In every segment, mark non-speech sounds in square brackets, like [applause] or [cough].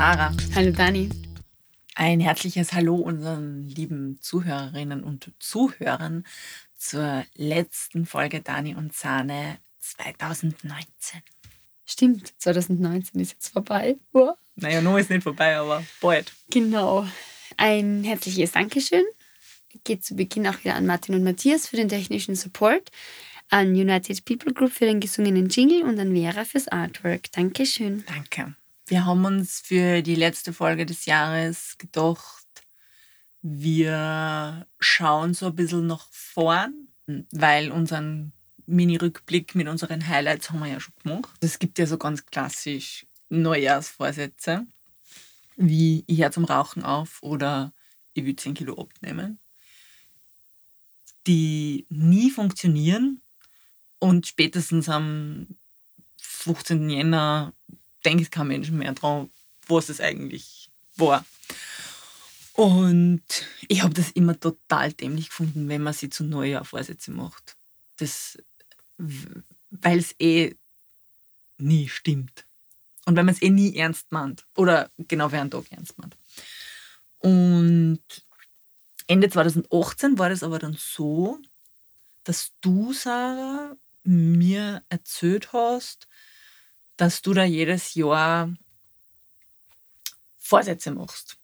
Sarah. Hallo Dani. Ein herzliches Hallo unseren lieben Zuhörerinnen und Zuhörern zur letzten Folge Dani und Sahne 2019. Stimmt, 2019 ist jetzt vorbei. Oh. Naja, noch ist nicht vorbei, aber bald. Genau. Ein herzliches Dankeschön geht zu Beginn auch wieder an Martin und Matthias für den technischen Support, an United People Group für den gesungenen Jingle und an Vera fürs Artwork. Dankeschön. Danke. Wir haben uns für die letzte Folge des Jahres gedacht, wir schauen so ein bisschen nach vorn, weil unseren Mini-Rückblick mit unseren Highlights haben wir ja schon gemacht. Es gibt ja so ganz klassisch Neujahrsvorsätze, wie ich höre zum Rauchen auf oder ich will 10 Kilo abnehmen, die nie funktionieren und spätestens am 15. Jänner denkt kein Mensch mehr dran, was es eigentlich war. Und ich habe das immer total dämlich gefunden, wenn man sich zu Neujahr Vorsätze macht. Weil es eh nie stimmt. Und wenn man es eh nie ernst meint. Oder genau wie ein Tag ernst meint. Und Ende 2018 war das aber dann so, dass du, Sarah, mir erzählt hast, dass du da jedes Jahr Vorsätze machst.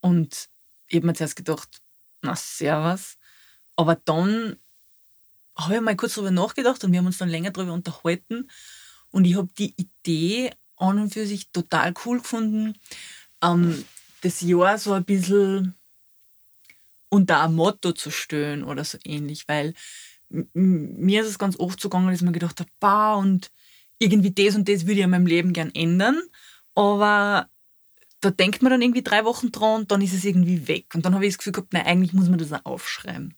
Und ich habe mir zuerst gedacht, na, servus. Aber dann habe ich mal kurz darüber nachgedacht und wir haben uns dann länger darüber unterhalten. Und ich habe die Idee an und für sich total cool gefunden, ähm, das Jahr so ein bisschen unter ein Motto zu stellen oder so ähnlich, weil mir ist es ganz oft so gegangen, dass mir gedacht bah, und irgendwie das und das würde ich in meinem Leben gern ändern, aber da denkt man dann irgendwie drei Wochen dran und dann ist es irgendwie weg. Und dann habe ich das Gefühl gehabt, nein, eigentlich muss man das auch aufschreiben.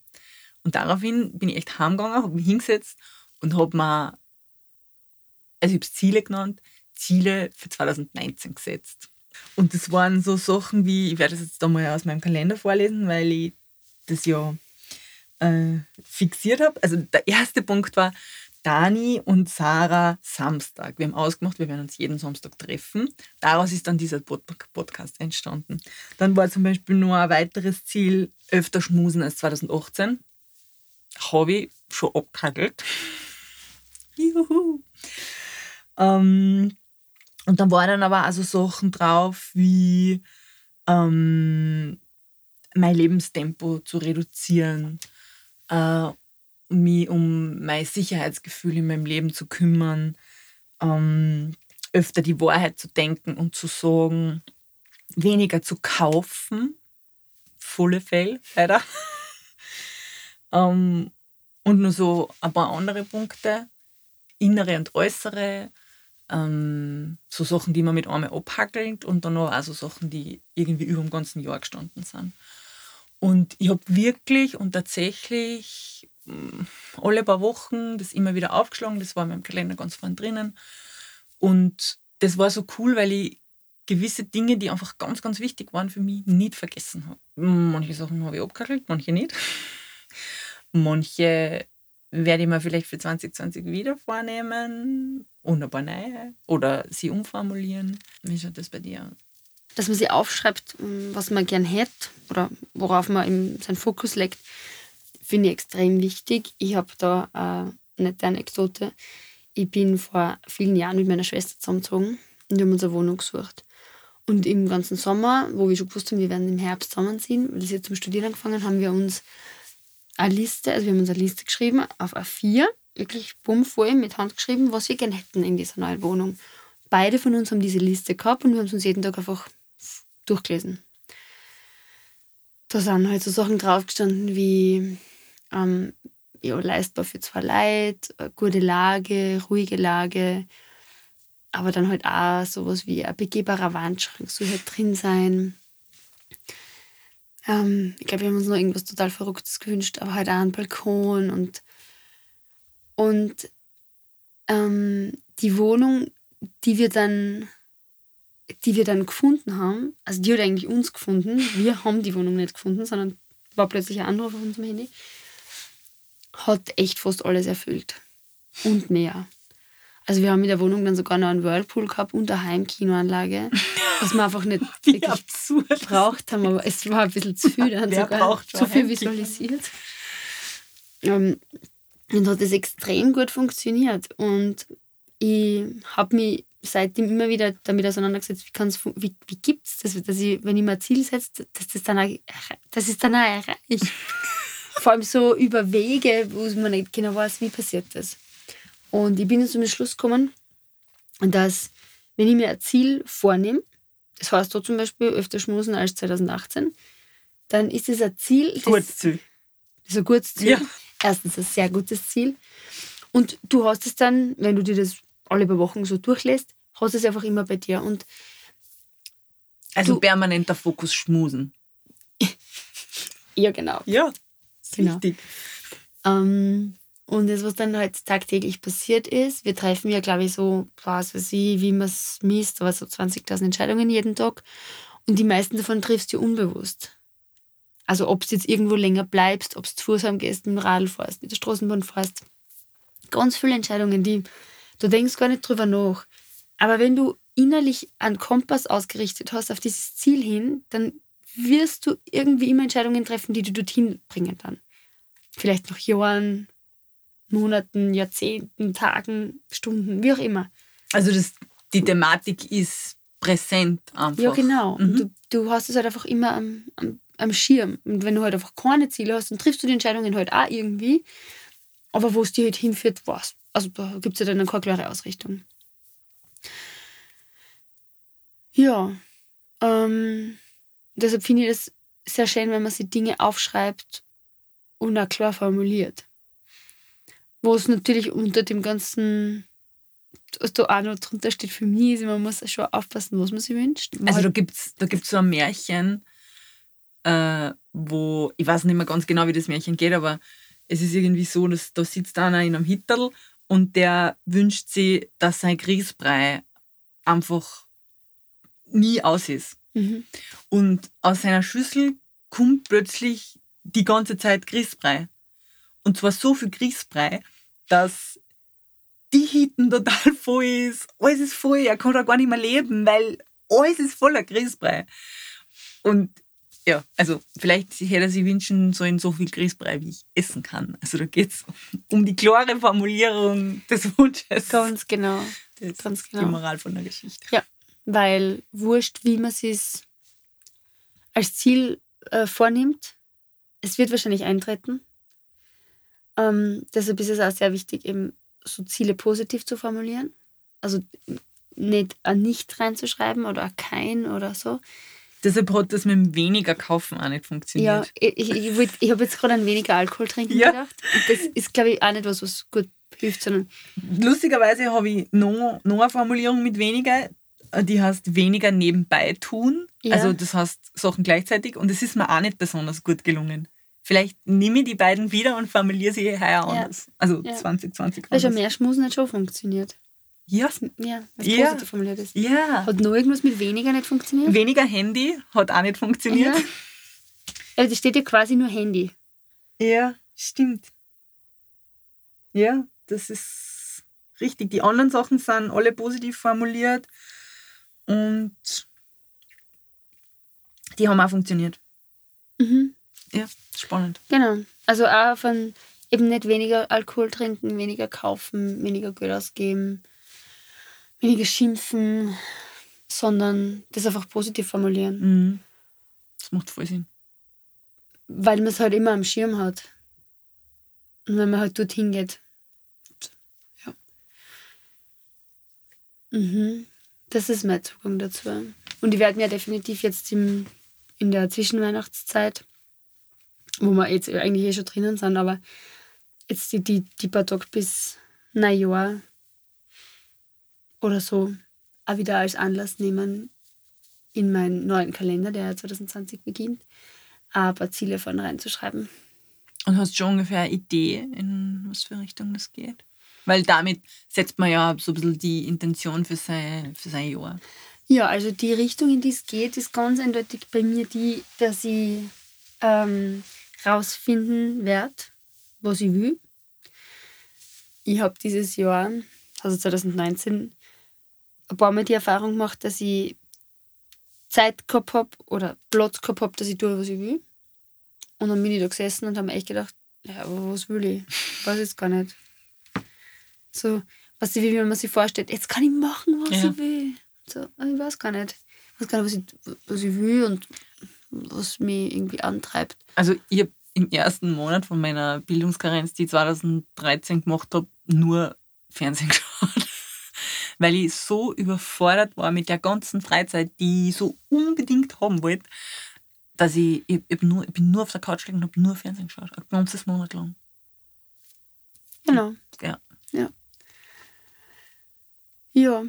Und daraufhin bin ich echt heimgegangen, habe mich hingesetzt und habe mir, also ich habe es Ziele genannt, Ziele für 2019 gesetzt. Und das waren so Sachen wie, ich werde das jetzt da mal aus meinem Kalender vorlesen, weil ich das ja äh, fixiert habe. Also der erste Punkt war, Dani und Sarah Samstag. Wir haben ausgemacht, wir werden uns jeden Samstag treffen. Daraus ist dann dieser Podcast entstanden. Dann war zum Beispiel nur ein weiteres Ziel, öfter schmusen als 2018. Habe ich schon abgehackelt. [laughs] Juhu. Ähm, und dann waren dann aber also Sachen drauf wie ähm, mein Lebenstempo zu reduzieren, äh, mich um mein Sicherheitsgefühl in meinem Leben zu kümmern, ähm, öfter die Wahrheit zu denken und zu sagen, weniger zu kaufen, volle Fell, leider. [laughs] ähm, und nur so ein paar andere Punkte, innere und äußere, ähm, so Sachen, die man mit einmal abhackelt und dann auch so Sachen, die irgendwie über dem ganzen Jahr gestanden sind. Und ich habe wirklich und tatsächlich alle paar Wochen das immer wieder aufgeschlagen. Das war in meinem Kalender ganz vorne drinnen. Und das war so cool, weil ich gewisse Dinge, die einfach ganz, ganz wichtig waren für mich, nicht vergessen habe. Manche Sachen habe ich abgehackelt, manche nicht. Manche werde ich mir vielleicht für 2020 wieder vornehmen und ein paar neue oder sie umformulieren. Wie schaut das bei dir aus? dass man sich aufschreibt, was man gern hätte oder worauf man seinen Fokus legt, finde ich extrem wichtig. Ich habe da eine nette Anekdote. Ich bin vor vielen Jahren mit meiner Schwester zusammengezogen und wir haben uns eine Wohnung gesucht. Und im ganzen Sommer, wo wir schon gewusst haben, wir werden im Herbst zusammenziehen, weil sie zum Studieren angefangen haben, wir uns eine Liste, also wir haben uns eine Liste geschrieben auf A4, wirklich bummvoll mit Hand geschrieben, was wir gerne hätten in dieser neuen Wohnung. Beide von uns haben diese Liste gehabt und wir haben es uns jeden Tag einfach durchgelesen. Da sind halt so Sachen draufgestanden wie ähm, ja, leistbar für zwei Leute, gute Lage, ruhige Lage, aber dann halt auch sowas wie ein begehbarer Wandschrank soll halt drin sein. Ähm, ich glaube, wir haben uns noch irgendwas total Verrücktes gewünscht, aber halt auch einen Balkon und, und ähm, die Wohnung, die wir dann die wir dann gefunden haben, also die hat eigentlich uns gefunden, wir haben die Wohnung nicht gefunden, sondern war plötzlich ein Anruf auf unserem Handy, hat echt fast alles erfüllt. Und mehr. Also wir haben in der Wohnung dann sogar noch einen Whirlpool gehabt und eine Heimkinoanlage, was wir einfach nicht [laughs] wirklich absurd. gebraucht haben, aber es war ein bisschen zu viel dann Wer sogar. braucht zu viel visualisiert. Ähm, und hat das extrem gut funktioniert. Und ich habe mich seitdem immer wieder damit auseinandergesetzt, wie, kann's wie, wie gibt es das, dass ich, wenn ich mir ein Ziel setze, dass das dann auch, dass ich es dann auch erreiche. Vor allem so über Wege, wo man nicht genau weiß, wie passiert das. Und ich bin jetzt zum Schluss gekommen, dass wenn ich mir ein Ziel vornehme, das heißt da zum Beispiel öfter schmusen als 2018, dann ist es ein Ziel, das, Kurzziel. das ist ein gutes Ziel. Ja. Erstens ein sehr gutes Ziel. Und du hast es dann, wenn du dir das alle paar Wochen so durchlässt, hast du es einfach immer bei dir. Und Also permanenter Fokus schmusen. [laughs] ja, genau. Ja, ist Genau. wichtig. Ähm, und das, was dann halt tagtäglich passiert ist, wir treffen ja, glaube ich, so, was weiß ich, wie man es misst, aber so 20.000 Entscheidungen jeden Tag. Und die meisten davon triffst du unbewusst. Also ob du jetzt irgendwo länger bleibst, ob du zu Fuß gehst, mit dem Radl fährst, mit der Straßenbahn fährst. Ganz viele Entscheidungen, die du denkst gar nicht drüber nach. Aber wenn du innerlich einen Kompass ausgerichtet hast auf dieses Ziel hin, dann wirst du irgendwie immer Entscheidungen treffen, die du dorthin bringen dann vielleicht noch Jahren, Monaten, Jahrzehnten, Tagen, Stunden, wie auch immer. Also das, die Thematik ist präsent einfach. Ja, genau. Mhm. Und du, du hast es halt einfach immer am, am, am Schirm. Und wenn du halt einfach keine Ziele hast, dann triffst du die Entscheidungen halt auch irgendwie. Aber wo es dir halt hinführt, was? Also da gibt es ja dann keine klare Ausrichtung. Ja. Ähm, deshalb finde ich das sehr schön, wenn man sich Dinge aufschreibt und auch klar formuliert. Wo es natürlich unter dem ganzen, was da auch noch drunter steht für mich, ist, man muss schon aufpassen, was man sich wünscht. Man Also da gibt es da gibt's so ein Märchen, äh, wo, ich weiß nicht mehr ganz genau, wie das Märchen geht, aber es ist irgendwie so, dass da sitzt einer in einem Hitterl und der wünscht sich, dass sein Grießbrei einfach nie aus ist. Mhm. Und aus seiner Schüssel kommt plötzlich die ganze Zeit Grießbrei. Und zwar so viel Grießbrei, dass die Hitten total [laughs] voll ist. Alles ist voll, er kann da gar nicht mehr leben, weil alles ist voller Grießbrei. Und ja, also vielleicht hätte er sich wünschen sollen, so viel Grießbrei, wie ich essen kann. Also da geht es um die klare Formulierung des Wunsches. Ganz genau. Das ganz die genau. Moral von der Geschichte. Weil wurscht, wie man es als Ziel äh, vornimmt, es wird wahrscheinlich eintreten. Ähm, deshalb ist es auch sehr wichtig, eben so Ziele positiv zu formulieren. Also nicht ein Nicht reinzuschreiben oder ein Kein oder so. Deshalb hat das mit dem weniger kaufen auch nicht Ja, funktioniert. ich, ich, ich, wollt- ich habe jetzt gerade an weniger Alkohol trinken Ja. gedacht. Und das ist, glaube ich, auch nicht was, was gut hilft, sondern Lustigerweise habe ich noch, noch eine Formulierung mit weniger, die heißt weniger nebenbei tun. Ja. Also das heißt Sachen gleichzeitig und es ist mir auch nicht besonders gut gelungen. Vielleicht nehme ich die beiden wieder und formuliere sie heuer anders. Also Ja. 2020 weil schon anders. mehr Schmusen hat schon funktioniert. Ja. Ja, was Ja. positiv formuliert ist. ja. Hat noch irgendwas mit weniger nicht funktioniert? Weniger Handy hat auch nicht funktioniert. Ja. Also da steht ja quasi nur Handy. Ja, stimmt. Ja, das ist richtig. Die anderen Sachen sind alle positiv formuliert und die haben auch funktioniert. Mhm. Ja, spannend. Genau. Also auch von eben nicht weniger Alkohol trinken, weniger kaufen, weniger Geld ausgeben, weniger schimpfen, sondern das einfach positiv formulieren. Mhm. Das macht voll Sinn. Weil man es halt immer am Schirm hat. Und wenn man halt dorthin geht. Ja. Mhm. Das ist mein Zugang dazu. Und ich werde mir definitiv jetzt im, in der Zwischenweihnachtszeit, wo wir jetzt eigentlich eh schon drinnen sind, aber jetzt die, die, die paar Tage bis Neujahr oder so auch wieder als Anlass nehmen, in meinen neuen Kalender, der ja 2020 beginnt, ein paar Ziele von reinzuschreiben. Und hast schon ungefähr eine Idee, in was für Richtung das geht? Weil damit setzt man ja so ein bisschen die Intention für sein, für sein Jahr. Ja, also die Richtung, in die es geht, ist ganz eindeutig bei mir die, dass ich ähm, rausfinden werde, was ich will. Ich habe dieses Jahr, also 2019, ein paar Mal die Erfahrung gemacht, dass ich Zeit gehabt habe oder Platz gehabt habe, dass ich tue, was ich will. Und dann bin ich da gesessen und habe echt gedacht, ja, aber was will ich? Ich weiß jetzt gar nicht. So, was wie wenn man sich vorstellt, jetzt kann ich machen, was Ja. ich will. So, ich weiß gar nicht. Ich weiß gar nicht, was ich, was ich will und was mich irgendwie antreibt. Also ich habe im ersten Monat von meiner Bildungskarenz, die ich 2013 gemacht habe, nur Fernsehen [laughs] geschaut. Weil ich so überfordert war mit der ganzen Freizeit, die ich so unbedingt haben wollte, dass ich, ich, ich, nur, ich bin nur auf der Couch gelegen und habe nur Fernsehen geschaut. Ein ganzes Monat lang. Genau. Ja. Ja. Ja.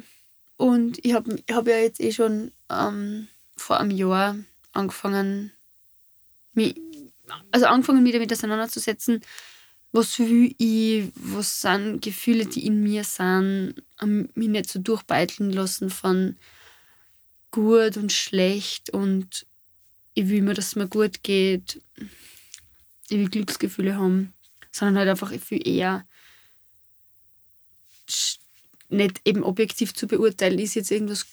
Und ich habe ich hab ja jetzt eh schon ähm, vor einem Jahr angefangen, mich, also angefangen, mich damit auseinanderzusetzen, was will ich, was sind Gefühle, die in mir sind, ähm, mich nicht so durchbeiteln lassen von gut und schlecht und ich will mir, dass es mir gut geht, ich will Glücksgefühle haben, sondern halt einfach, ich will eher nicht eben objektiv zu beurteilen, ist jetzt irgendwas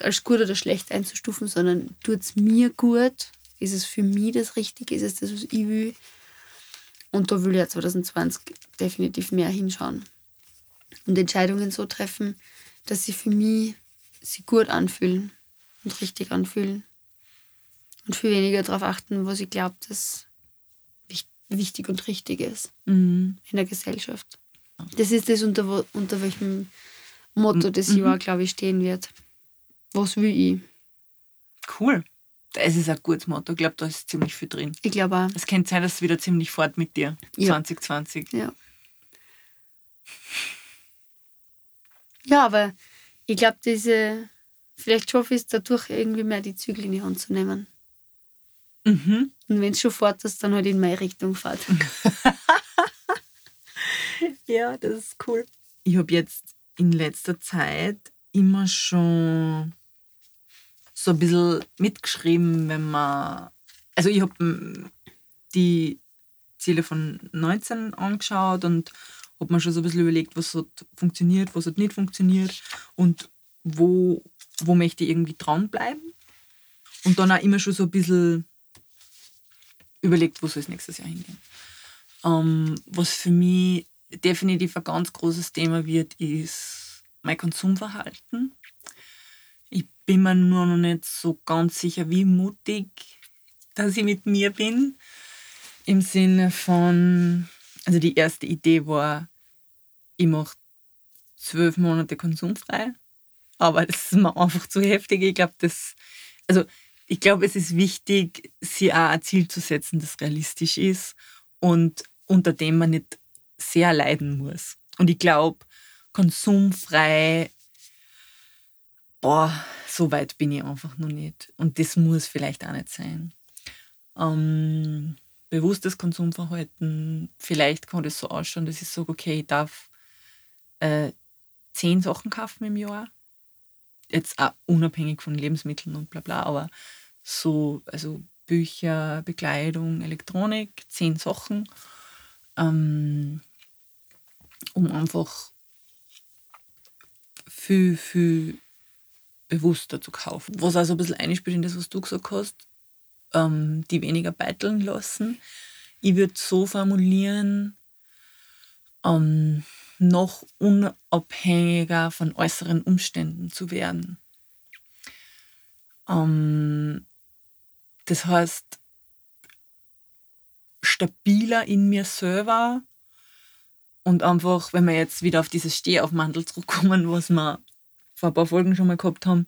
als gut oder schlecht einzustufen, sondern tut es mir gut? Ist es für mich das Richtige? Ist es das, was ich will? Und da will ich ja 2020 definitiv mehr hinschauen. Und Entscheidungen so treffen, dass sie für mich sich gut anfühlen und richtig anfühlen. Und viel weniger darauf achten, was ich glaube, dass wich- wichtig und richtig ist Mhm. in der Gesellschaft. Das ist das, unter, unter welchem Motto das Mhm. Jahr, glaube ich, stehen wird. Was will ich? Cool. Das ist ein gutes Motto. Ich glaube, da ist ziemlich viel drin. Ich glaube auch. Es könnte sein, dass es wieder ziemlich fort mit dir. Ja. 2020. Ja. Ja, aber ich glaube, diese, vielleicht schaffe ich es dadurch irgendwie mehr die Zügel in die Hand zu nehmen. Mhm. Und wenn es schon fährt, dass dann halt in meine Richtung fährt. [laughs] Ja, das ist cool. Ich habe jetzt in letzter Zeit immer schon so ein bisschen mitgeschrieben, wenn man. Also, ich habe die Ziele von 19 angeschaut und habe mir schon so ein bisschen überlegt, was hat funktioniert, was hat nicht funktioniert und wo, wo möchte ich irgendwie dranbleiben. Und dann auch immer schon so ein bisschen überlegt, wo soll es nächstes Jahr hingehen. Ähm, was für mich definitiv ein ganz großes Thema wird, ist mein Konsumverhalten. Ich bin mir nur noch nicht so ganz sicher, wie mutig dass ich mit mir bin. Im Sinne von, also die erste Idee war, ich mache zwölf Monate konsumfrei. Aber das ist mir einfach zu heftig. Ich glaube, das, also ich glaube, es ist wichtig, sich auch ein Ziel zu setzen, das realistisch ist und unter dem man nicht sehr leiden muss. Und ich glaube, konsumfrei, boah, so weit bin ich einfach noch nicht. Und das muss vielleicht auch nicht sein. Ähm, bewusstes Konsumverhalten, vielleicht kann das so ausschauen, dass ich sage, okay, ich darf äh, zehn Sachen kaufen im Jahr. Jetzt auch unabhängig von Lebensmitteln und bla bla, aber so, also Bücher, Bekleidung, Elektronik, zehn Sachen, ähm, um einfach viel, viel bewusster zu kaufen. Was auch so ein bisschen einspielt in das, was du gesagt hast, ähm, die weniger beiteln lassen. Ich würde so formulieren, ähm, noch unabhängiger von äußeren Umständen zu werden. Ähm, das heißt, stabiler in mir selber und einfach, wenn wir jetzt wieder auf dieses Stehaufmantel zurückkommen, was wir vor ein paar Folgen schon mal gehabt haben,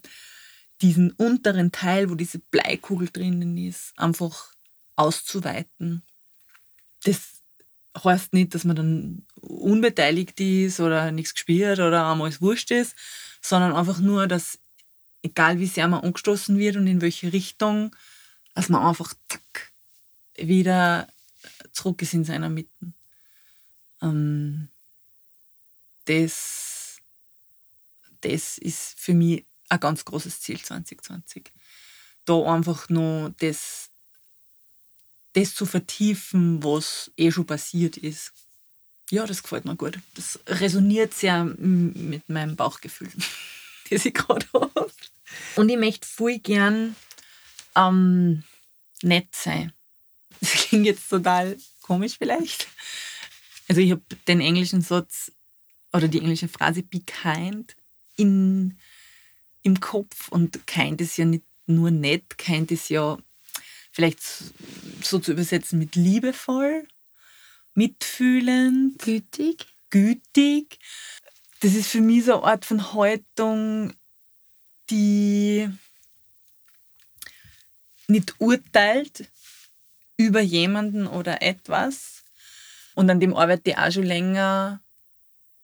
diesen unteren Teil, wo diese Bleikugel drinnen ist, einfach auszuweiten. Das heißt nicht, dass man dann unbeteiligt ist oder nichts gespürt oder einmal es wurscht ist, sondern einfach nur, dass egal wie sehr man angestoßen wird und in welche Richtung, dass man einfach zack, wieder zurück ist in seiner Mitte. Ähm, das, das ist für mich ein ganz großes Ziel 2020. Da einfach noch das, das zu vertiefen, was eh schon passiert ist. Ja, das gefällt mir gut. Das resoniert sehr mit meinem Bauchgefühl, [laughs] das ich gerade habe. Und ich möchte voll gern ähm, nett sein. [laughs] Das klingt jetzt total komisch vielleicht. Also ich habe den englischen Satz oder die englische Phrase be kind in, im Kopf und kind ist ja nicht nur nett, kind ist ja vielleicht so zu übersetzen mit liebevoll, mitfühlend, gütig. gütig. Das ist für mich so eine Art von Haltung, die nicht urteilt über jemanden oder etwas. Und an dem arbeite ich auch schon länger.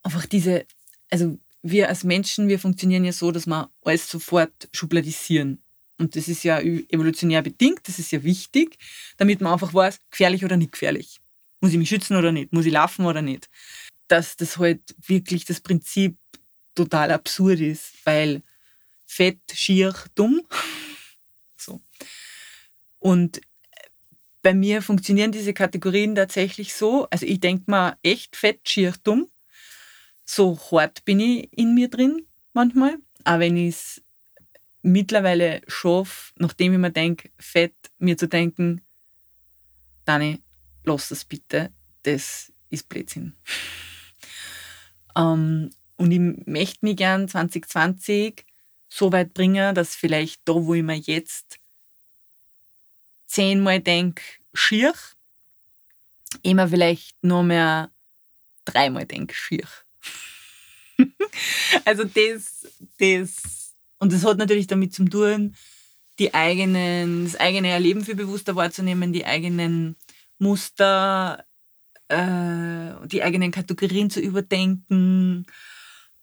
Einfach diese, also wir als Menschen, wir funktionieren ja so, dass wir alles sofort schubladisieren. Und das ist ja evolutionär bedingt, das ist ja wichtig, damit man einfach weiß, gefährlich oder nicht gefährlich. Muss ich mich schützen oder nicht? Muss ich laufen oder nicht? Dass das halt wirklich das Prinzip total absurd ist, weil fett, schier, dumm. [laughs] so. Und bei mir funktionieren diese Kategorien tatsächlich so. Also ich denke mal echt fett, schier, dumm. So hart bin ich in mir drin manchmal. Aber wenn ich es mittlerweile schaffe, nachdem ich mir denke, fett, mir zu denken, Dani, lass das bitte, das ist Blödsinn. [laughs] ähm, und ich möchte mich gern 2020 so weit bringen, dass vielleicht da, wo ich mir jetzt zehnmal denke, schier, immer vielleicht nur mehr dreimal denke, schier. [laughs] also das, das, und das hat natürlich damit zu tun, die eigenen, das eigene Erleben viel bewusster wahrzunehmen, die eigenen Muster, äh, die eigenen Kategorien zu überdenken,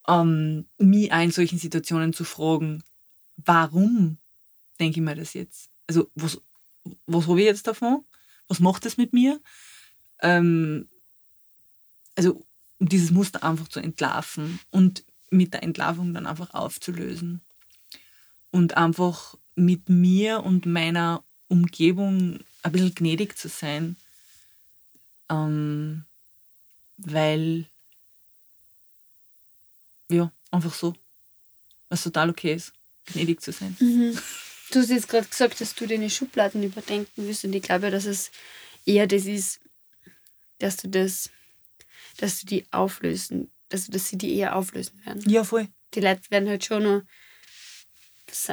ähm, mich auch in solchen Situationen zu fragen, warum denke ich mir das jetzt? Also was, was habe ich jetzt davon? Was macht das mit mir? Ähm, also um dieses Muster einfach zu entlarven und mit der Entlarvung dann einfach aufzulösen. Und einfach mit mir und meiner Umgebung ein bisschen gnädig zu sein. Ähm, weil, ja, einfach so, was total okay ist, gnädig zu sein. Mhm. [laughs] Du hast jetzt gerade gesagt, dass du deine Schubladen überdenken willst und ich glaube, dass es eher das ist, dass du das, dass du die auflösen, dass, du, dass sie die eher auflösen werden. Ja, voll. Die Leute werden halt schon noch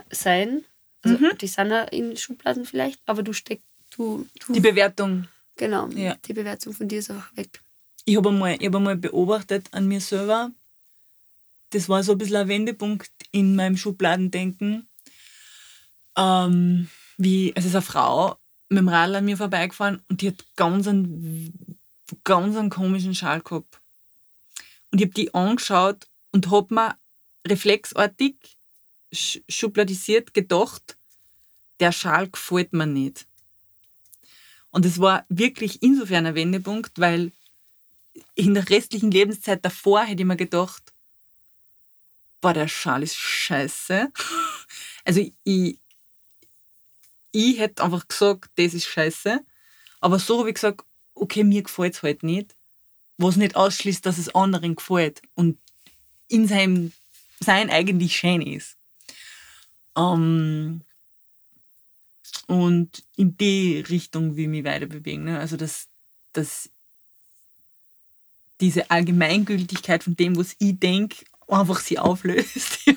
sein, also mhm. die sind auch in Schubladen vielleicht, aber du steckst, du, du... Die Bewertung. Genau, ja. die Bewertung von dir ist auch weg. Ich habe einmal, hab einmal beobachtet an mir selber, das war so ein bisschen ein Wendepunkt in meinem Schubladendenken, ähm, wie, es ist eine Frau mit dem Radl an mir vorbeigefahren und die hat ganz einen, ganz einen komischen Schal gehabt. Und ich habe die angeschaut und habe mir reflexartig, schubladisiert gedacht, der Schal gefällt mir nicht. Und es war wirklich insofern ein Wendepunkt, weil in der restlichen Lebenszeit davor hätte ich mir gedacht, boah, der Schal ist scheiße. [laughs] Also ich, ich hätte einfach gesagt, das ist scheiße. Aber so habe ich gesagt, okay, mir gefällt es halt nicht. Was nicht ausschließt, dass es anderen gefällt und in seinem Sein eigentlich schön ist. Ähm, und in die Richtung will ich mich weiter bewegen. Ne? Also, dass, dass diese Allgemeingültigkeit von dem, was ich denke, einfach sie auflöst. [laughs]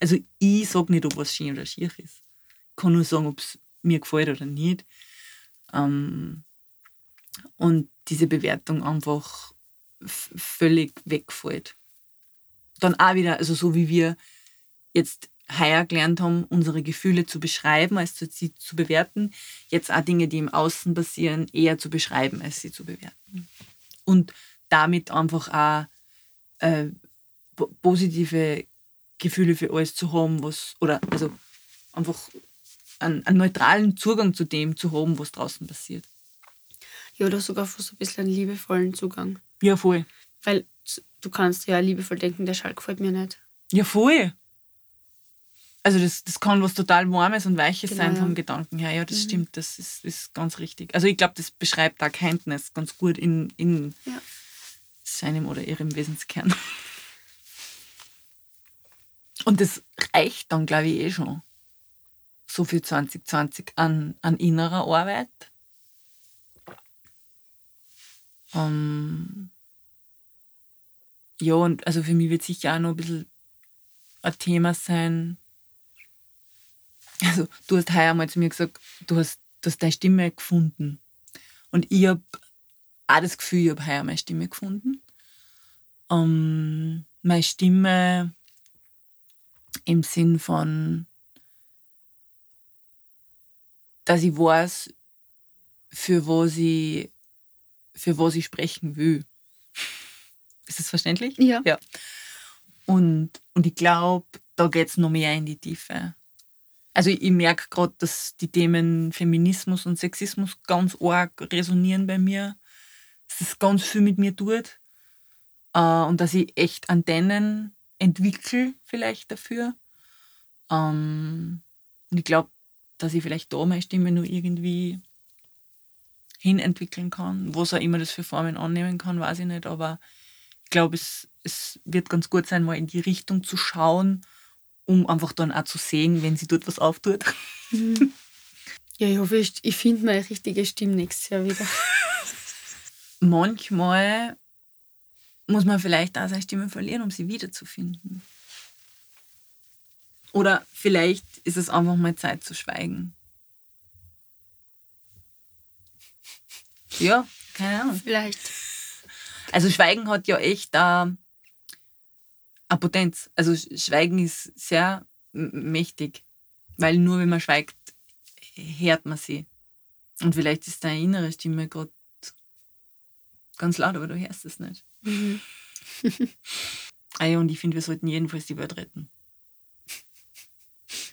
Also, ich sage nicht, ob was schön oder schier ist. Ich kann nur sagen, ob es mir gefällt oder nicht. Ähm, und diese Bewertung einfach völlig wegfällt. Dann auch wieder, also so wie wir jetzt heuer gelernt haben, unsere Gefühle zu beschreiben, als sie zu bewerten, jetzt auch Dinge, die im Außen passieren, eher zu beschreiben, als sie zu bewerten. Und damit einfach auch äh, positive Gefühle für alles zu haben, was, oder also einfach einen, einen, neutralen Zugang zu dem zu haben, was draußen passiert. Ja, oder sogar fast ein bisschen einen liebevollen Zugang. Ja, voll. Weil du kannst ja liebevoll denken, der Schalk gefällt mir nicht. Ja, voll. Also das, das kann was total Warmes und Weiches genau, sein vom ja. Gedanken her. Ja, das mhm. stimmt, das ist, ist ganz richtig. Also ich glaube, das beschreibt da Kindness ganz gut in, in ja. seinem oder ihrem Wesenskern. Und das reicht dann, glaube ich, eh schon. So viel 2020 an, an innerer Arbeit. Ähm, ja, und also für mich wird sicher auch noch ein bisschen ein Thema sein. Also, du hast heuer mal zu mir gesagt, du hast, du hast deine Stimme gefunden. Und ich habe auch das Gefühl, ich habe heuer meine Stimme gefunden. Ähm, meine Stimme im Sinn von, dass ich weiß, für was ich, für was ich sprechen will. Ist das verständlich? Ja. ja. Und, und ich glaube, da geht es noch mehr in die Tiefe. Also ich, ich merke gerade, dass die Themen Feminismus und Sexismus ganz arg resonieren bei mir. Dass es ganz viel mit mir tut. Äh, und dass ich echt Antennen entwickle vielleicht dafür. Ähm, und ich glaube, dass ich vielleicht da meine Stimme nur irgendwie hinentwickeln kann. Was auch immer das für Formen annehmen kann, weiß ich nicht. Aber ich glaube, es, es wird ganz gut sein, mal in die Richtung zu schauen, um einfach dann auch zu sehen, wenn sie dort was auftut. Mhm. [laughs] Ja, ich hoffe, ich, ich finde meine richtige Stimme nächstes Jahr wieder. [laughs] Manchmal muss man vielleicht auch seine Stimme verlieren, um sie wiederzufinden. Oder vielleicht ist es einfach mal Zeit zu schweigen. Ja, keine Ahnung. Vielleicht. Also Schweigen hat ja echt äh, eine Potenz. Also Schweigen ist sehr mächtig, weil nur wenn man schweigt, hört man sie. Und vielleicht ist deine innere Stimme gerade ganz laut, aber du hörst es nicht. Mhm. ah ja, und ich finde, wir sollten jedenfalls die Welt retten.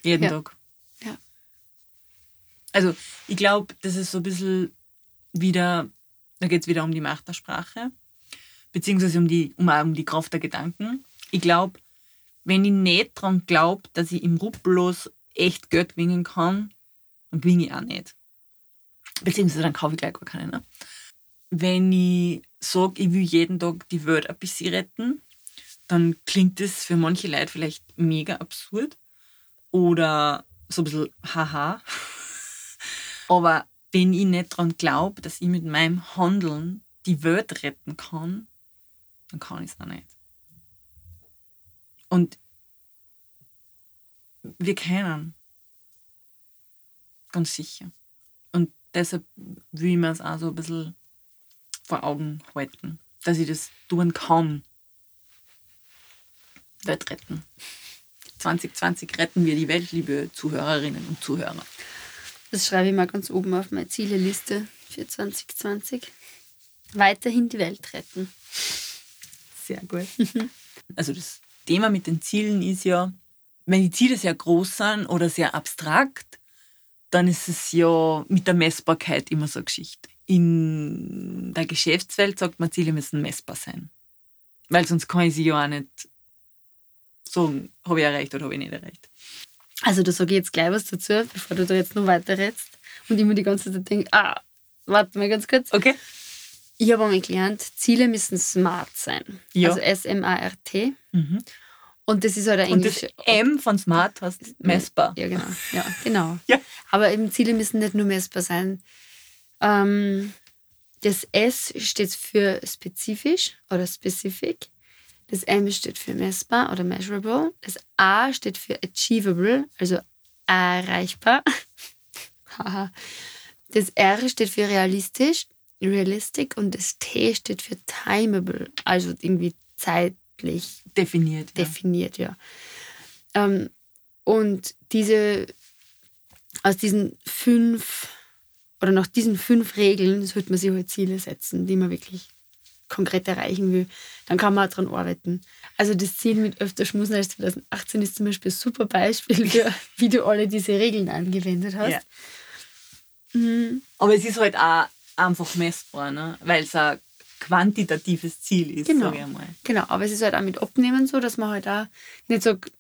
Jeden ja. Tag. Ja. Also, ich glaube, das ist so ein bisschen wieder, da geht es wieder um die Macht der Sprache, beziehungsweise um die, um, um die Kraft der Gedanken. Ich glaube, wenn ich nicht daran glaube, dass ich im Ruppellos echt Geld gewinnen kann, dann gewinne ich auch nicht. Beziehungsweise dann kaufe ich gleich gar keine. Ne? Wenn ich sage, ich will jeden Tag die Welt ein bisschen retten, dann klingt das für manche Leute vielleicht mega absurd oder so ein bisschen haha. Aber wenn ich nicht daran glaube, dass ich mit meinem Handeln die Welt retten kann, dann kann ich es auch nicht. Und wir können. Ganz sicher. Und deshalb will ich mir es auch so ein bisschen vor Augen halten, dass ich das tun kann. Welt retten. 2020 retten wir die Welt, liebe Zuhörerinnen und Zuhörer. Das schreibe ich mal ganz oben auf meine Zieleliste für 2020. Weiterhin die Welt retten. Sehr gut. [laughs] also das Thema mit den Zielen ist ja, wenn die Ziele sehr groß sind oder sehr abstrakt, dann ist es ja mit der Messbarkeit immer so eine Geschichte. In der Geschäftswelt sagt man, Ziele müssen messbar sein. Weil sonst kann ich sie ja auch nicht sagen, habe ich erreicht oder habe ich nicht erreicht. Also da sage ich jetzt gleich was dazu, bevor du da jetzt noch weiter redest und ich mir die ganze Zeit denke, ah, warte mal ganz kurz. Okay. Ich habe einmal gelernt, Ziele müssen smart sein. Ja. Also S-M-A-R-T. Mhm. Und das ist halt ein Und das englische... M von Smart heißt messbar. Ja, genau. Ja, genau. [laughs] Ja. Aber eben Ziele müssen nicht nur messbar sein. Ähm, das S steht für spezifisch oder specific. Das M steht für messbar oder measurable. Das A steht für achievable, also erreichbar. [laughs] Das R steht für realistisch, realistic und das T steht für timeable, also irgendwie zeitlich Definiert. Ja. definiert, ja. Ähm, und diese, aus diesen fünf, oder nach diesen fünf Regeln sollte man sich halt Ziele setzen, die man wirklich konkret erreichen will. Dann kann man auch daran arbeiten. Also das Ziel mit öfter schmusen als 2018 ist zum Beispiel ein super Beispiel für, wie du alle diese Regeln angewendet hast. Ja. Mhm. Aber es ist halt auch einfach messbar, ne? weil es ein quantitatives Ziel ist, Genau. sage ich einmal. Genau, aber es ist halt auch mit Abnehmen so, dass man halt auch nicht sagt,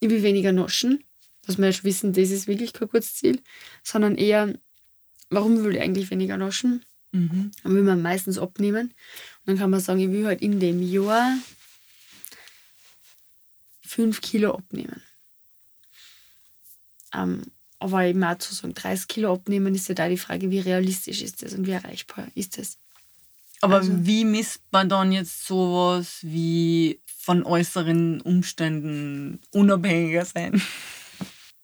ich will weniger naschen, dass wir ja schon wissen, das ist wirklich kein gutes Ziel, sondern eher, warum will ich eigentlich weniger naschen? Mhm. Dann will man meistens abnehmen. Und dann kann man sagen, ich will halt in dem Jahr 5 Kilo abnehmen. Ähm, aber eben auch zu sagen, 30 Kilo abnehmen, ist ja da die Frage, wie realistisch ist das und wie erreichbar ist das. Aber Also- wie misst man dann jetzt sowas wie von äußeren Umständen unabhängiger sein?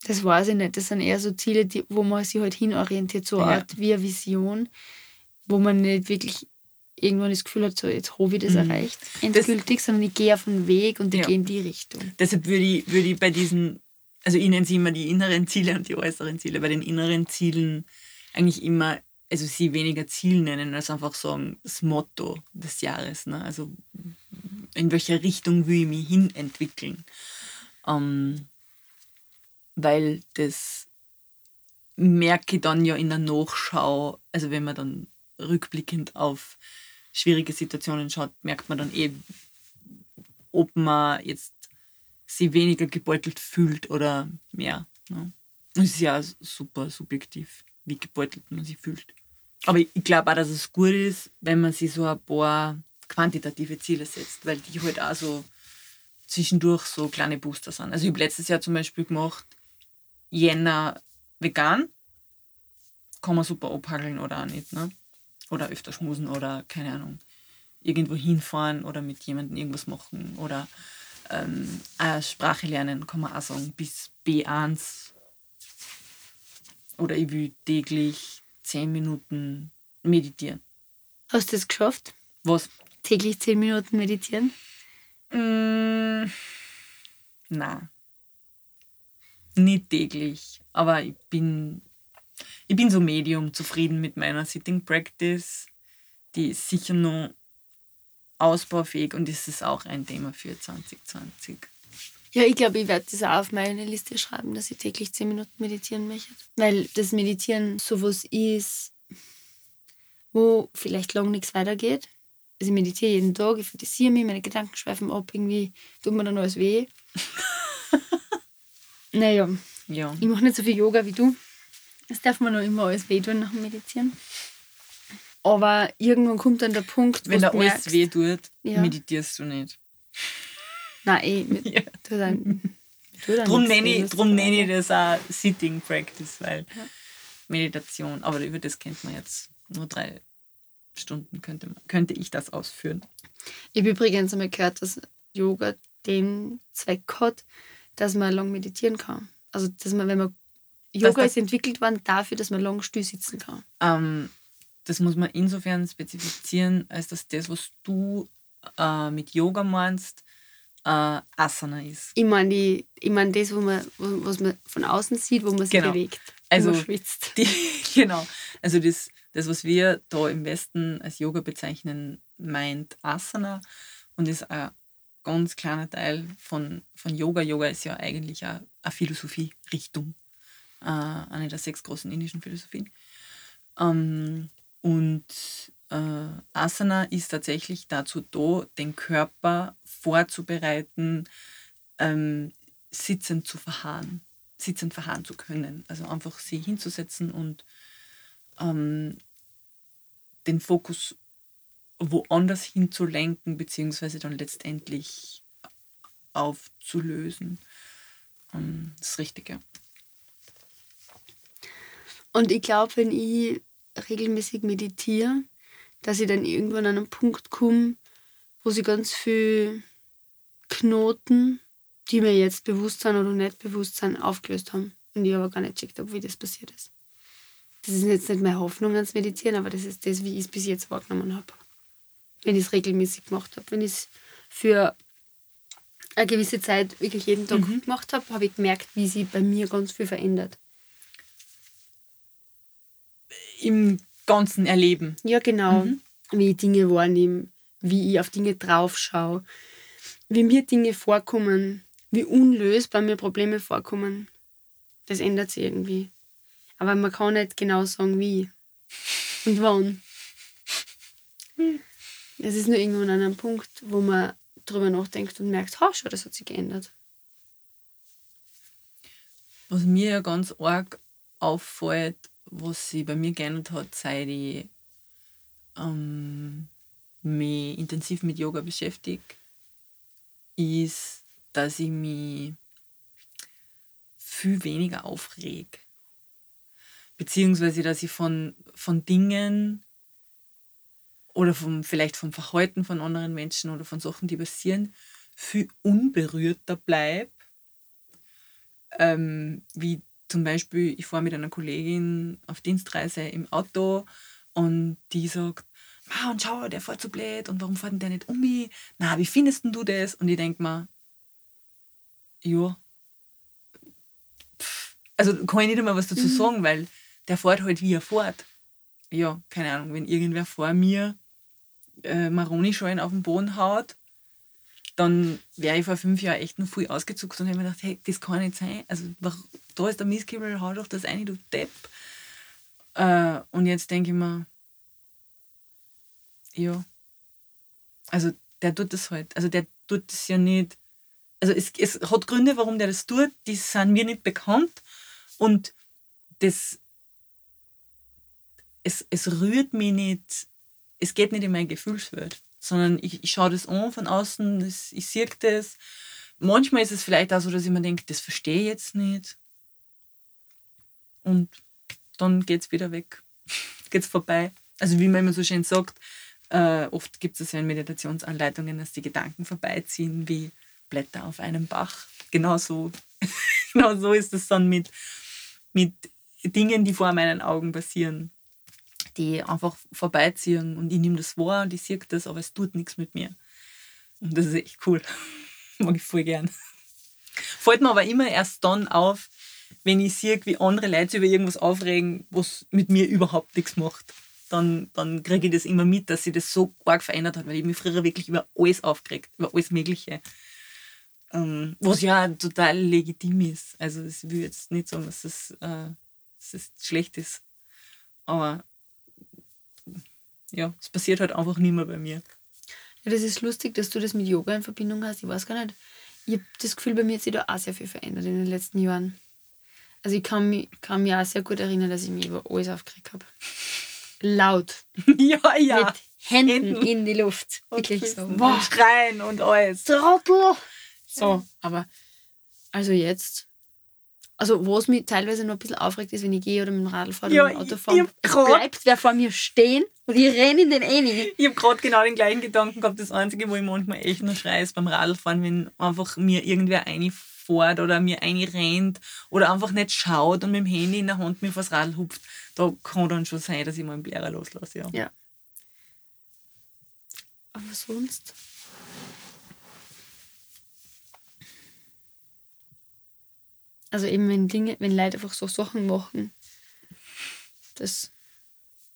Das weiß ich nicht. Das sind eher so Ziele, die, wo man sich halt hinorientiert, so eine Ja. Art wie eine Vision, wo man nicht wirklich irgendwann das Gefühl hat, so jetzt habe ich das Mhm. erreicht, endgültig, sondern ich gehe auf den Weg und ich Ja. gehe in die Richtung. Deshalb würde ich, würde ich bei diesen, also ich nenne sie immer die inneren Ziele und die äußeren Ziele, bei den inneren Zielen eigentlich immer, also sie weniger Ziel nennen, als einfach sagen, das Motto des Jahres. Ne? Also in welche Richtung will ich mich hin entwickeln. Ähm, weil das merke ich dann ja in der Nachschau, also wenn man dann rückblickend auf schwierige Situationen schaut, merkt man dann eh, ob man jetzt sie weniger gebeutelt fühlt oder mehr. Ne? Das ist ja super subjektiv, wie gebeutelt man sich fühlt. Aber ich glaube auch, dass es gut ist, wenn man sich so ein paar quantitative Ziele setzt, weil die halt auch so zwischendurch so kleine Booster sind. Also ich habe letztes Jahr zum Beispiel gemacht, Jänner vegan, kann man super abhageln oder auch nicht. Ne? Oder öfter schmusen oder keine Ahnung, irgendwo hinfahren oder mit jemandem irgendwas machen oder ähm, eine Sprache lernen, kann man auch sagen, bis B1. Oder ich will täglich 10 Minuten meditieren. Hast du das geschafft? Was? Täglich 10 Minuten meditieren? Mm, na. Nicht täglich. Aber ich bin, ich bin so medium zufrieden mit meiner Sitting Practice. Die ist sicher noch ausbaufähig und das ist auch ein Thema für 2020. Ja, ich glaube, ich werde das auch auf meine Liste schreiben, dass ich täglich 10 Minuten meditieren möchte. Weil das Meditieren sowas ist, wo vielleicht lang nichts weitergeht. Also ich meditiere jeden Tag, ich fokussiere mich, meine Gedanken schweifen ab, irgendwie tut mir dann alles weh. [laughs] naja, Ja. ich mache nicht so viel Yoga wie du. Es darf mir noch immer alles wehtun nach dem Meditieren. Aber irgendwann kommt dann der Punkt, wo Wenn du alles merkst, weh tut, Ja. meditierst du nicht. Nein, eh, mit, Ja. tu dann, tu dann Drum nenne, ich, drum nenne ich das auch Sitting Practice, weil Meditation, aber über das kennt man jetzt nur drei Stunden, könnte, man, könnte ich das ausführen. Ich habe übrigens einmal gehört, dass Yoga den Zweck hat, dass man lang meditieren kann. Also, dass man, wenn man. Yoga das- ist entwickelt worden dafür, dass man lang still sitzen kann. Ähm, das muss man insofern spezifizieren, als dass das, was du äh, mit Yoga meinst, äh, Asana ist. Ich meine, die- ich mein das, wo man, was man von außen sieht, wo man sich Genau. bewegt. Also- wo man schwitzt. Die, [laughs] genau. Also das, das, was wir da im Westen als Yoga bezeichnen, meint Asana und ist ein ganz kleiner Teil von, von Yoga. Yoga ist ja eigentlich eine, eine Philosophie-Richtung, äh, eine der sechs großen indischen Philosophien. Ähm, und äh, Asana ist tatsächlich dazu da, den Körper vorzubereiten, ähm, sitzend zu verharren, sitzend verharren zu können. Also einfach sie hinzusetzen und ähm, den Fokus woanders hinzulenken, beziehungsweise dann letztendlich aufzulösen. Ähm, das Richtige. Und ich glaube, wenn ich regelmäßig meditiere, dass ich dann irgendwann an einen Punkt komme, wo sie ganz viel Knoten, die mir jetzt bewusst sind oder nicht bewusst sind, aufgelöst haben. Und ich aber gar nicht checkt habe, wie das passiert ist. Das ist jetzt nicht meine Hoffnung ans Meditieren, aber das ist das, wie ich es bis jetzt wahrgenommen habe. Wenn ich es regelmäßig gemacht habe. Wenn ich es für eine gewisse Zeit wirklich jeden Tag Mhm. gemacht habe, habe ich gemerkt, wie sie bei mir ganz viel verändert. Im ganzen Erleben. Ja, genau. Mhm. Wie ich Dinge wahrnehme, wie ich auf Dinge draufschaue, wie mir Dinge vorkommen, wie unlösbar mir Probleme vorkommen. Das ändert sich irgendwie. Aber man kann nicht genau sagen, wie und wann. Es ist nur irgendwann an einem Punkt, wo man drüber nachdenkt und merkt, ha, schau, das hat sich geändert. Was mir ja ganz arg auffällt, was sich bei mir geändert hat, seit ich ähm, mich intensiv mit Yoga beschäftige, ist, dass ich mich viel weniger aufreg. Beziehungsweise, dass ich von, von Dingen oder vom, vielleicht vom Verhalten von anderen Menschen oder von Sachen, die passieren, viel unberührter bleibe. Ähm, wie zum Beispiel, ich fahre mit einer Kollegin auf Dienstreise im Auto und die sagt, ah, und schau, der fährt so blöd und warum fährt denn der nicht um mich? Na, wie findest du das? Und ich denke mir, ja, also kann ich nicht einmal was dazu mhm. sagen, weil der fährt halt wie er fährt. Ja, keine Ahnung, wenn irgendwer vor mir äh, Maroni-Schalen auf den Boden haut, dann wäre ich vor fünf Jahren echt noch viel ausgezuckt und hätte mir gedacht, hey, das kann nicht sein. Also da ist der Mistkübel, hau doch das ein, du Depp. Äh, und jetzt denke ich mir, ja, also der tut das halt. Also der tut das ja nicht. Also es, es hat Gründe, warum der das tut, die sind mir nicht bekannt. Und das, es, es rührt mich nicht, es geht nicht in meine Gefühlswelt, sondern ich, ich schaue das an von außen, das, ich sehe das. Manchmal ist es vielleicht auch so, dass ich mir denke, das verstehe ich jetzt nicht. Und dann geht es wieder weg, [laughs] geht es vorbei. Also wie man immer so schön sagt, äh, oft gibt es ja in Meditationsanleitungen, dass die Gedanken vorbeiziehen wie Blätter auf einem Bach. Genau so, [laughs] genau so ist es dann mit mit Dingen, die vor meinen Augen passieren, die einfach vorbeiziehen und ich nehme das wahr und ich sehe das, aber es tut nichts mit mir. Und das ist echt cool. [laughs] Mag ich voll gern. Fällt mir aber immer erst dann auf, wenn ich sehe, wie andere Leute über irgendwas aufregen, was mit mir überhaupt nichts macht. Dann, dann kriege ich das immer mit, dass sich das so arg verändert hat, weil ich mich früher wirklich über alles aufgeregt, über alles Mögliche. Ähm, was ja total legitim ist. Also ich will jetzt nicht sagen, dass das, äh, das schlecht ist. Aber ja, es passiert halt einfach nicht mehr bei mir. Ja, das ist lustig, dass du das mit Yoga in Verbindung hast. Ich weiß gar nicht. Ich habe das Gefühl, bei mir hat sich da auch sehr viel verändert in den letzten Jahren. Also ich kann mich, kann mich auch sehr gut erinnern, dass ich mich über alles aufgeregt habe. Laut. [laughs] ja, ja. Mit Händen, Händen. in die Luft. Wirklich so. Boah. Schreien und alles. Trottel. So, aber also jetzt. Also, wo es mich teilweise noch ein bisschen aufregt, ist, wenn ich gehe oder mit dem Radl fahre oder ja, mit dem Auto fahre. Es bleibt wer vor mir stehen und ich renne in den eh Ich habe gerade genau den gleichen Gedanken gehabt. Das Einzige, wo ich manchmal echt nur schreie, ist beim Radlfahren, wenn einfach mir irgendwer reinfährt oder mir rennt oder einfach nicht schaut und mit dem Handy in der Hand mir vors Radl hupft. Da kann dann schon sein, dass ich mal einen Blärer loslasse. Ja. ja. Aber sonst. Also eben, wenn Dinge, wenn Leute einfach so Sachen machen, das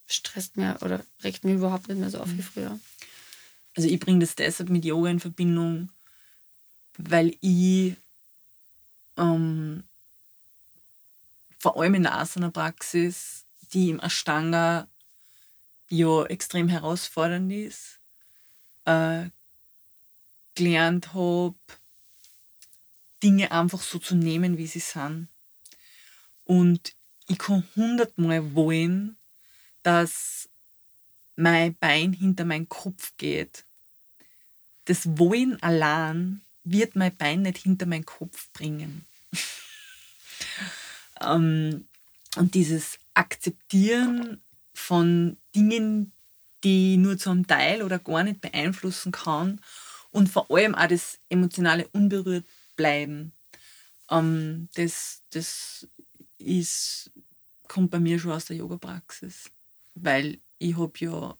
stresst mir oder regt mir überhaupt nicht mehr so auf wie mhm. früher. Also ich bringe das deshalb mit Yoga in Verbindung, weil ich ähm, vor allem in der Asana-Praxis, die im Ashtanga ja extrem herausfordernd ist, äh, gelernt habe, Dinge einfach so zu nehmen, wie sie sind. Und ich kann hundertmal wollen, dass mein Bein hinter meinen Kopf geht. Das Wollen allein wird mein Bein nicht hinter meinen Kopf bringen. [laughs] ähm, und dieses Akzeptieren von Dingen, die ich nur zum Teil oder gar nicht beeinflussen kann und vor allem auch das emotionale unberührt bleiben. Ähm, das das ist, kommt bei mir schon aus der Yoga-Praxis, weil ich habe ja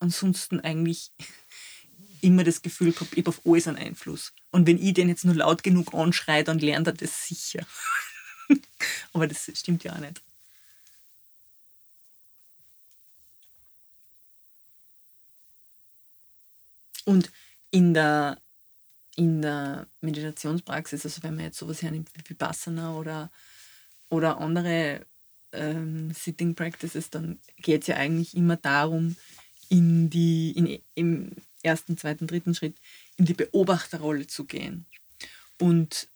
ansonsten eigentlich [laughs] immer das Gefühl gehabt, ich habe auf alles einen Einfluss. Und wenn ich den jetzt nur laut genug anschreie, dann lernt er das sicher. [laughs] Aber das stimmt ja auch nicht. Und in der in der Meditationspraxis, also wenn man jetzt sowas hernimmt wie Vipassana oder, oder andere ähm, Sitting Practices, dann geht es ja eigentlich immer darum, in die, in, im ersten, zweiten, dritten Schritt in die Beobachterrolle zu gehen. Und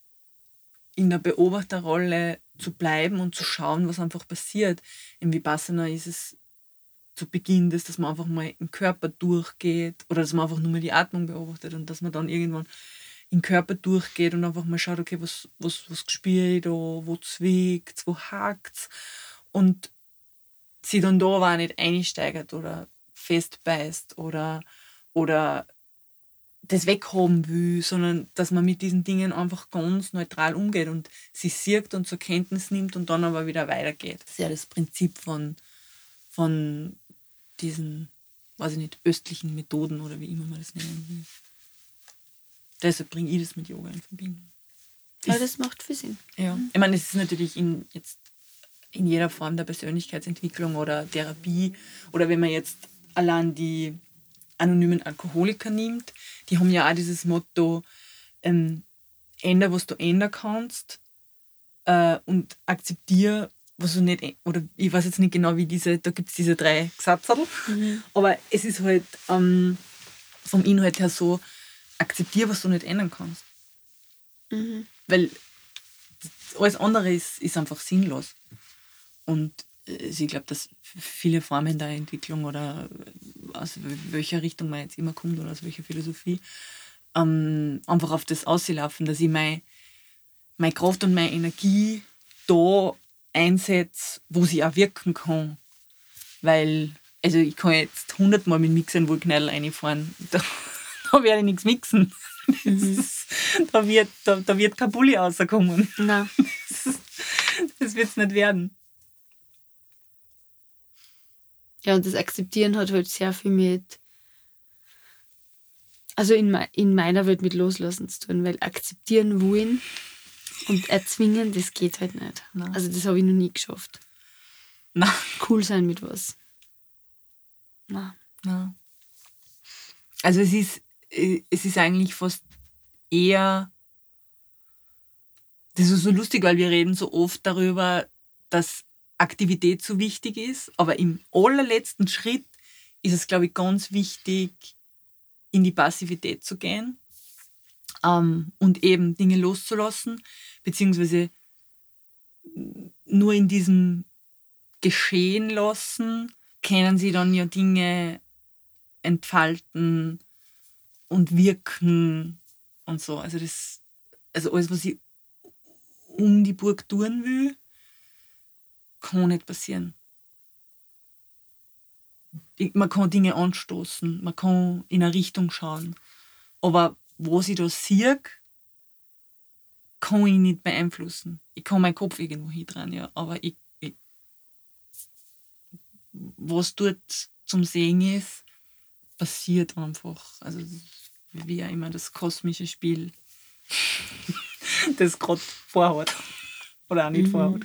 in der Beobachterrolle zu bleiben und zu schauen, was einfach passiert. Im Vipassana ist es zu Beginn das, dass man einfach mal im Körper durchgeht oder dass man einfach nur mal die Atmung beobachtet und dass man dann irgendwann im Körper durchgeht und einfach mal schaut, okay, was, was, was spüre ich da, wo zwickt wo hakt und sie dann da auch nicht einsteigert oder festbeißt oder, oder das weghaben will, sondern dass man mit diesen Dingen einfach ganz neutral umgeht und sie sieht und zur Kenntnis nimmt und dann aber wieder weitergeht. Das ist ja das Prinzip von, von diesen, weiß ich nicht, östlichen Methoden oder wie immer man das nennen will. Deshalb bringe ich das mit Yoga in Verbindung. Ja, das macht viel Sinn. Ja. Ich meine, es ist natürlich in, jetzt in jeder Form der Persönlichkeitsentwicklung oder Therapie oder wenn man jetzt allein die anonymen Alkoholiker nimmt, die haben ja auch dieses Motto, ähm, änder, was du ändern kannst äh, und akzeptiere, was du nicht, oder ich weiß jetzt nicht genau, wie diese, da gibt es diese drei Gesetze, mhm. aber es ist halt ähm, vom Inhalt her so, akzeptiere, was du nicht ändern kannst. Mhm. Weil alles andere ist, ist einfach sinnlos. Und äh, ich glaube, dass viele Formen der Entwicklung oder aus welcher Richtung man jetzt immer kommt oder aus welcher Philosophie, ähm, einfach auf das auslaufen, dass ich meine mein Kraft und meine Energie da einsetze, wo sie auch wirken kann. Weil, also ich kann jetzt hundertmal mit Mixern wohl Knall reinfahren, [laughs] da, da werde ich nichts mixen. Mhm. [laughs] da, wird, da, da wird kein Bulli rauskommen. Nein. [laughs] Das, das wird es nicht werden. Ja, und das Akzeptieren hat halt sehr viel mit, also in, in meiner Welt mit Loslassen zu tun, weil akzeptieren wollen und erzwingen, das geht halt nicht. Nein. Also das habe ich noch nie geschafft. Nein. Cool sein mit was. Nein. Nein. Also es ist, es ist eigentlich fast eher, das ist so lustig, weil wir reden so oft darüber, dass Aktivität so wichtig ist. Aber im allerletzten Schritt ist es, glaube ich, ganz wichtig, in die Passivität zu gehen ähm, und eben Dinge loszulassen, beziehungsweise nur in diesem Geschehen lassen, können sie dann ja Dinge entfalten und wirken und so. Also das, also alles, was ich um die Burg tun will, kann nicht passieren. Man kann Dinge anstoßen, man kann in eine Richtung schauen. Aber was ich da sehe, kann ich nicht beeinflussen. Ich kann meinen Kopf irgendwo dran, ja, aber ich, ich, was dort zum Sehen ist, passiert einfach. Also wie ja immer das kosmische Spiel, [laughs] das gerade vorhat. Oder auch nicht mhm. vorhat.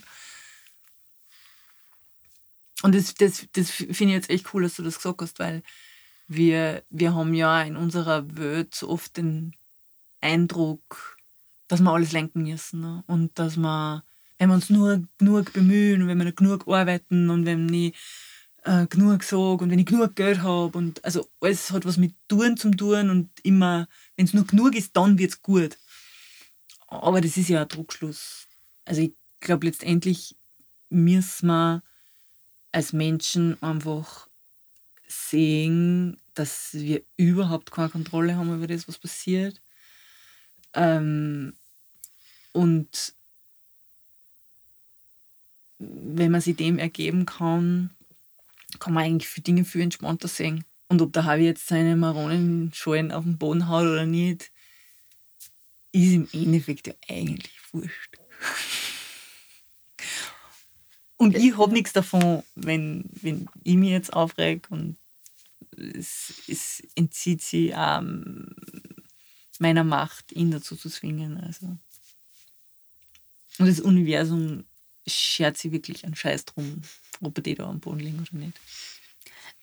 Und das, das, das finde ich jetzt echt cool, dass du das gesagt hast, weil wir, wir haben ja in unserer Welt so oft den Eindruck, dass wir alles lenken müssen. Ne? Und dass wir, wenn wir uns nur genug bemühen und wenn wir nicht genug arbeiten und wenn ich äh, genug sage und wenn ich genug Geld habe und also alles hat was mit Tun zum Tun und immer, wenn es nur genug ist, dann wird es gut. Aber das ist ja ein Druckschluss. Also ich glaube letztendlich müssen wir als Menschen einfach sehen, dass wir überhaupt keine Kontrolle haben über das, was passiert. Ähm, und wenn man sich dem ergeben kann, kann man eigentlich für Dinge viel entspannter sehen. Und ob der Harvey jetzt seine Maronenschalen auf den Boden haut oder nicht, ist im Endeffekt ja eigentlich wurscht. Und ich habe nichts davon, wenn, wenn ich mich jetzt aufreg und es, es entzieht sich ähm, meiner Macht, ihn dazu zu zwingen. Also. Und das Universum schert sich wirklich einen Scheiß drum, ob die da am Boden liegen oder nicht.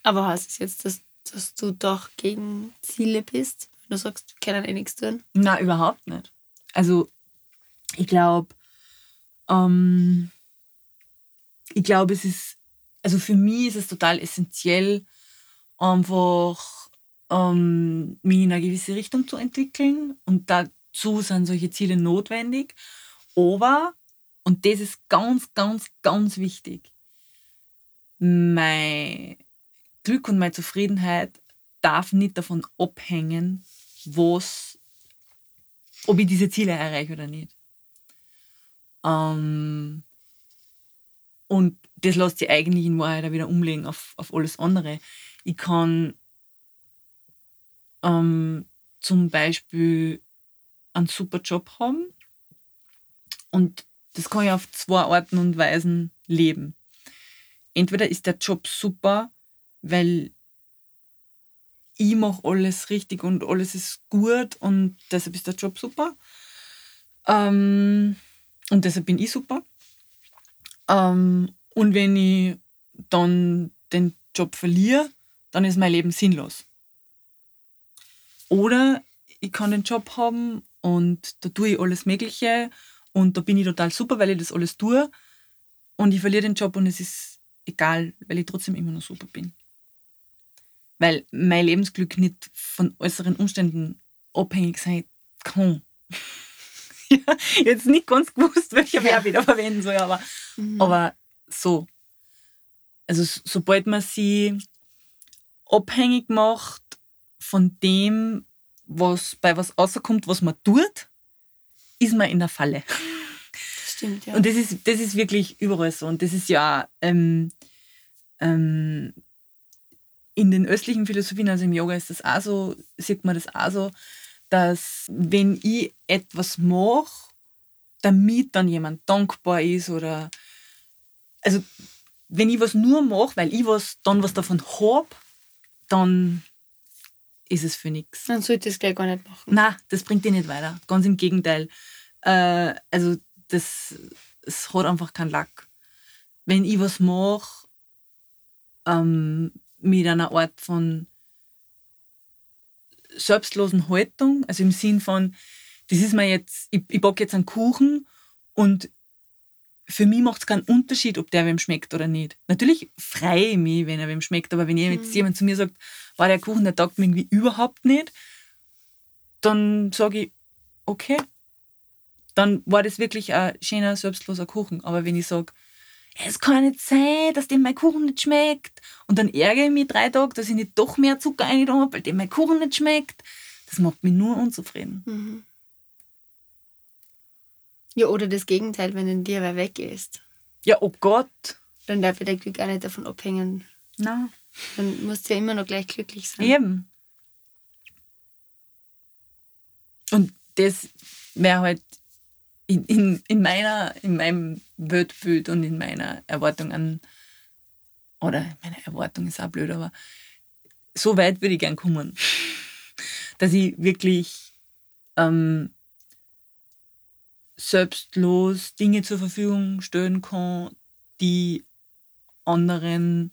Aber heißt es jetzt, dass, dass du doch gegen Ziele bist? Du sagst, wir können eh nichts tun? Nein, überhaupt nicht. Also, ich glaube, ähm, ich glaube, es ist, also für mich ist es total essentiell, einfach ähm, mich in eine gewisse Richtung zu entwickeln. Und dazu sind solche Ziele notwendig. Aber, und das ist ganz, ganz, ganz wichtig, mein Glück und meine Zufriedenheit darf nicht davon abhängen, was, ob ich diese Ziele erreiche oder nicht. Ähm, und das lässt sich eigentlich in Wahrheit wieder umlegen auf, auf alles andere. Ich kann ähm, zum Beispiel einen super Job haben und das kann ich auf zwei Arten und Weisen leben. Entweder ist der Job super, weil ich mache alles richtig und alles ist gut und deshalb ist der Job super. Ähm, und deshalb bin ich super. Ähm, und wenn ich dann den Job verliere, dann ist mein Leben sinnlos. Oder ich kann den Job haben und da tue ich alles Mögliche und da bin ich total super, weil ich das alles tue und ich verliere den Job und es ist egal, weil ich trotzdem immer noch super bin. Weil mein Lebensglück nicht von äußeren Umständen abhängig sein kann. [laughs] ja, jetzt nicht ganz gewusst, welcher Verb ich da verwenden soll, aber, mhm. aber so. Also sobald man sie abhängig macht von dem, was bei was rauskommt, was man tut, ist man in der Falle. Stimmt, ja. Und das ist, das ist wirklich überall so. Und das ist ja ähm, ähm, in den östlichen Philosophien, also im Yoga ist das auch so, sieht man das auch so, dass wenn ich etwas mache, damit dann jemand dankbar ist oder also wenn ich was nur mache, weil ich was dann was davon habe, dann ist es für nichts. Dann sollte ich es gleich gar nicht machen. Na, das bringt dich nicht weiter. Ganz im Gegenteil. Äh, also das, es hat einfach keinen Lack. Wenn ich was mache ähm, mit einer Art von selbstlosen Haltung, also im Sinn von, das ist mir jetzt, ich, ich backe jetzt einen Kuchen und für mich macht es keinen Unterschied, ob der wem schmeckt oder nicht. Natürlich freue ich mich, wenn er wem schmeckt, aber wenn jetzt mhm. jemand zu mir sagt, war der Kuchen, der taugt mir irgendwie überhaupt nicht, dann sage ich, okay, dann war das wirklich ein schöner, selbstloser Kuchen. Aber wenn ich sage, es kann nicht sein, dass dem mein Kuchen nicht schmeckt, und dann ärgere ich mich drei Tage, dass ich nicht doch mehr Zucker eingetan habe, weil dem mein Kuchen nicht schmeckt, das macht mich nur unzufrieden. Mhm. Ja, oder das Gegenteil, wenn in dir wer weg ist. Ja, oh Gott. Dann darf der Glück auch nicht davon abhängen. Nein. Dann musst du ja immer noch gleich glücklich sein. Eben. Und das wäre halt in, in, in, meiner, in meinem Weltbild und in meiner Erwartung an, oder meine Erwartung ist auch blöd, aber so weit würde ich gern kommen, [laughs] dass ich wirklich ähm, selbstlos Dinge zur Verfügung stellen kann, die anderen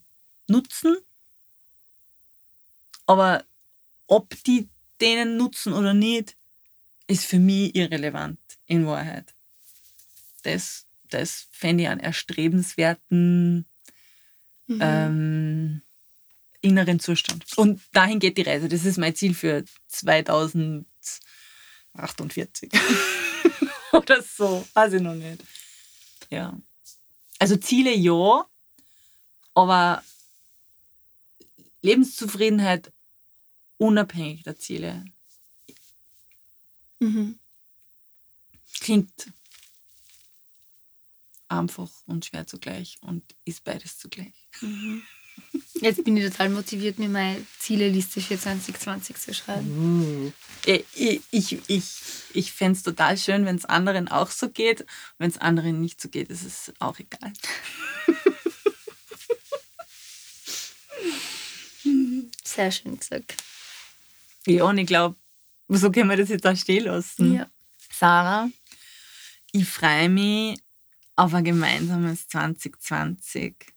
nutzen. Aber ob die denen nutzen oder nicht, ist für mich irrelevant in Wahrheit. Das, das fände ich einen erstrebenswerten mhm. ähm, inneren Zustand. Und dahin geht die Reise. Das ist mein Ziel für 2048. [laughs] oder so. Weiß ich noch nicht. Ja. Also Ziele ja, aber Lebenszufriedenheit unabhängig der Ziele. Mhm. Klingt einfach und schwer zugleich und ist beides zugleich. Mhm. Jetzt bin ich total motiviert, mir meine Zieleliste für 2020 zu schreiben. Uh. Ich, ich, ich, ich fände es total schön, wenn es anderen auch so geht. Wenn es anderen nicht so geht, ist es auch egal. [laughs] Sehr schön gesagt. Ja, und ich glaube, so können wir das jetzt auch stehen lassen. Ja. Sarah, ich freue mich auf ein gemeinsames 2020.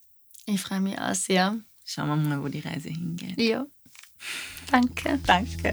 Ich freue mich auch sehr. Schauen wir mal, wo die Reise hingeht. Ja. Danke. Danke.